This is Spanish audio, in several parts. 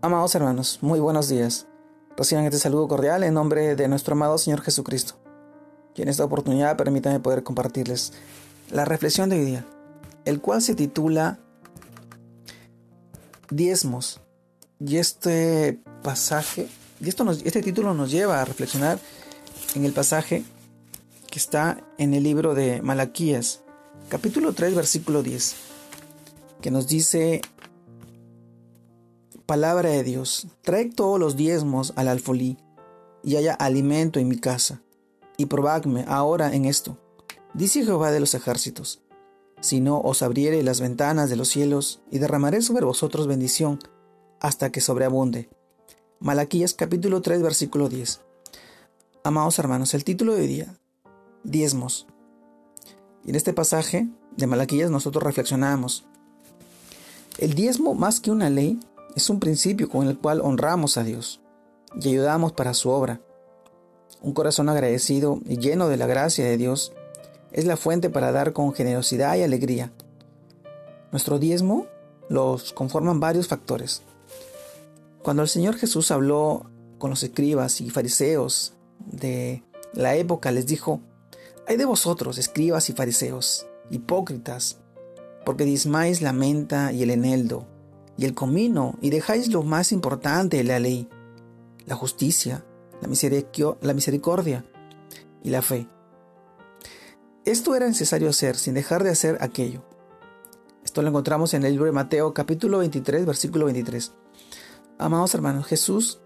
Amados hermanos, muy buenos días. Reciban este saludo cordial en nombre de nuestro amado Señor Jesucristo. Y en esta oportunidad permítanme poder compartirles la reflexión de hoy día, el cual se titula Diezmos. Y este pasaje, y esto este título nos lleva a reflexionar en el pasaje que está en el libro de Malaquías, capítulo 3, versículo 10, que nos dice Palabra de Dios, traed todos los diezmos al alfolí, y haya alimento en mi casa, y probadme ahora en esto, dice Jehová de los ejércitos, si no os abriere las ventanas de los cielos, y derramaré sobre vosotros bendición, hasta que sobreabunde. Malaquías capítulo 3 versículo 10. Amados hermanos, el título de hoy día, diezmos. Y en este pasaje de Malaquías nosotros reflexionamos. El diezmo, más que una ley, es un principio con el cual honramos a Dios y ayudamos para su obra. Un corazón agradecido y lleno de la gracia de Dios es la fuente para dar con generosidad y alegría. Nuestro diezmo los conforman varios factores. Cuando el Señor Jesús habló con los escribas y fariseos de la época, les dijo, hay de vosotros, escribas y fariseos, hipócritas, porque diezmáis la menta y el eneldo, y el comino y dejáis lo más importante la ley, la justicia, la, misericordia y la fe. Esto era necesario hacer sin dejar de hacer aquello. Esto lo encontramos en el libro de Mateo capítulo 23 versículo 23. Amados hermanos, Jesús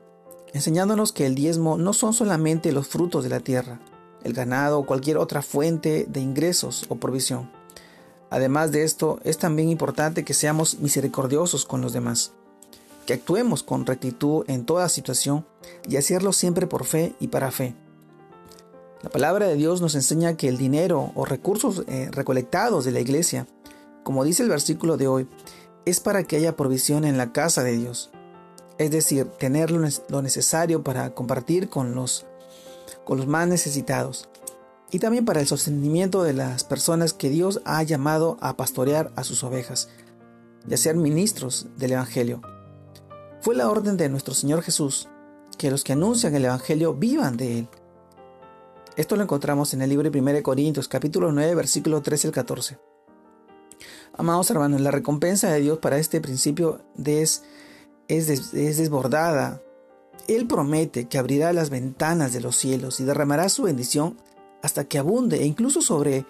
enseñándonos que el diezmo no son solamente los frutos de la tierra, el ganado o cualquier otra fuente de ingresos o provisión Además de esto, es también importante que seamos misericordiosos con los demás, que actuemos con rectitud en toda situación y hacerlo siempre por fe y para fe. La palabra de Dios nos enseña que el dinero o recursos eh, recolectados de la iglesia, como dice el versículo de hoy, es para que haya provisión en la casa de Dios. Es decir, tener lo necesario para compartir con los, con los más necesitados y también para el sostenimiento de las personas que Dios ha llamado a pastorear a sus ovejas y a ser ministros del Evangelio. Fue la orden de nuestro Señor Jesús que los que anuncian el Evangelio vivan de él. Esto lo encontramos en el libro de 1 Corintios capítulo 9 versículo 13 al 14. Amados hermanos, la recompensa de Dios para este principio es, es desbordada. Él promete que abrirá las ventanas de los cielos y derramará su bendición hasta que abunde e incluso sobre,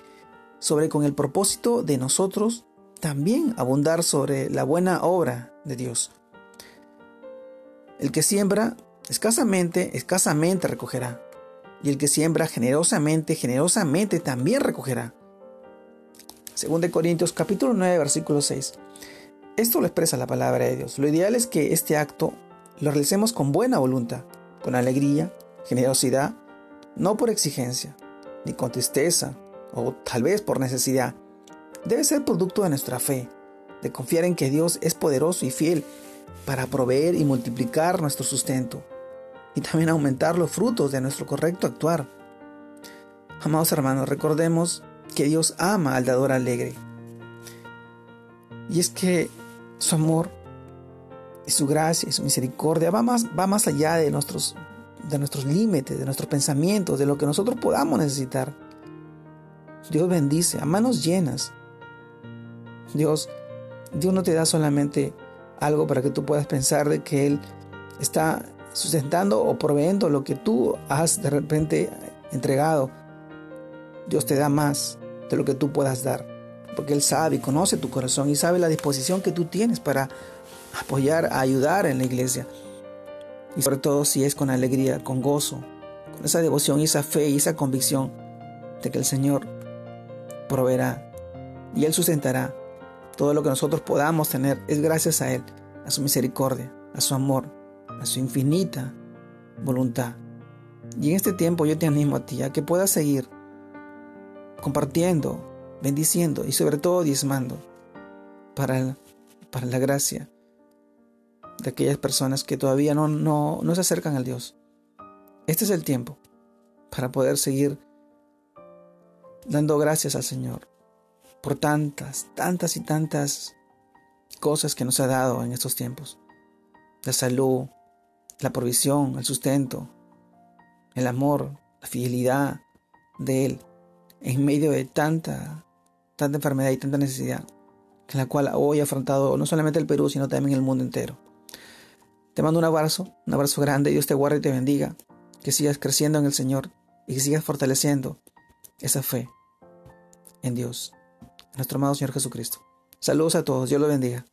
sobre con el propósito de nosotros también abundar sobre la buena obra de Dios. El que siembra escasamente, escasamente recogerá. Y el que siembra generosamente, generosamente también recogerá. Según de Corintios capítulo 9 versículo 6. Esto lo expresa la palabra de Dios. Lo ideal es que este acto lo realicemos con buena voluntad, con alegría, generosidad, no por exigencia, ni con tristeza, o tal vez por necesidad. Debe ser producto de nuestra fe, de confiar en que Dios es poderoso y fiel para proveer y multiplicar nuestro sustento, y también aumentar los frutos de nuestro correcto actuar. Amados hermanos, recordemos que Dios ama al dador alegre. Y es que su amor y su gracia y su misericordia va más, va más allá de nuestros de nuestros límites, de nuestros pensamientos, de lo que nosotros podamos necesitar. Dios bendice a manos llenas. Dios, Dios no te da solamente algo para que tú puedas pensar de que Él está sustentando o proveyendo lo que tú has de repente entregado. Dios te da más de lo que tú puedas dar, porque Él sabe y conoce tu corazón y sabe la disposición que tú tienes para apoyar, ayudar en la iglesia. Y sobre todo si es con alegría, con gozo, con esa devoción y esa fe y esa convicción de que el Señor proveerá y Él sustentará. Todo lo que nosotros podamos tener es gracias a Él, a su misericordia, a su amor, a su infinita voluntad. Y en este tiempo yo te animo a ti a que puedas seguir compartiendo, bendiciendo y sobre todo diezmando para, para la gracia de aquellas personas que todavía no, no, no se acercan al Dios. Este es el tiempo para poder seguir dando gracias al Señor por tantas, tantas y tantas cosas que nos ha dado en estos tiempos. la salud, la provisión, el sustento, el amor, la fidelidad de Él en medio de tanta, tanta enfermedad y tanta necesidad, en la cual hoy ha afrontado no solamente el Perú, sino también el mundo entero. Te mando un abrazo, un abrazo grande, Dios te guarde y te bendiga, que sigas creciendo en el Señor y que sigas fortaleciendo esa fe en Dios, en nuestro amado Señor Jesucristo. Saludos a todos, Dios lo bendiga.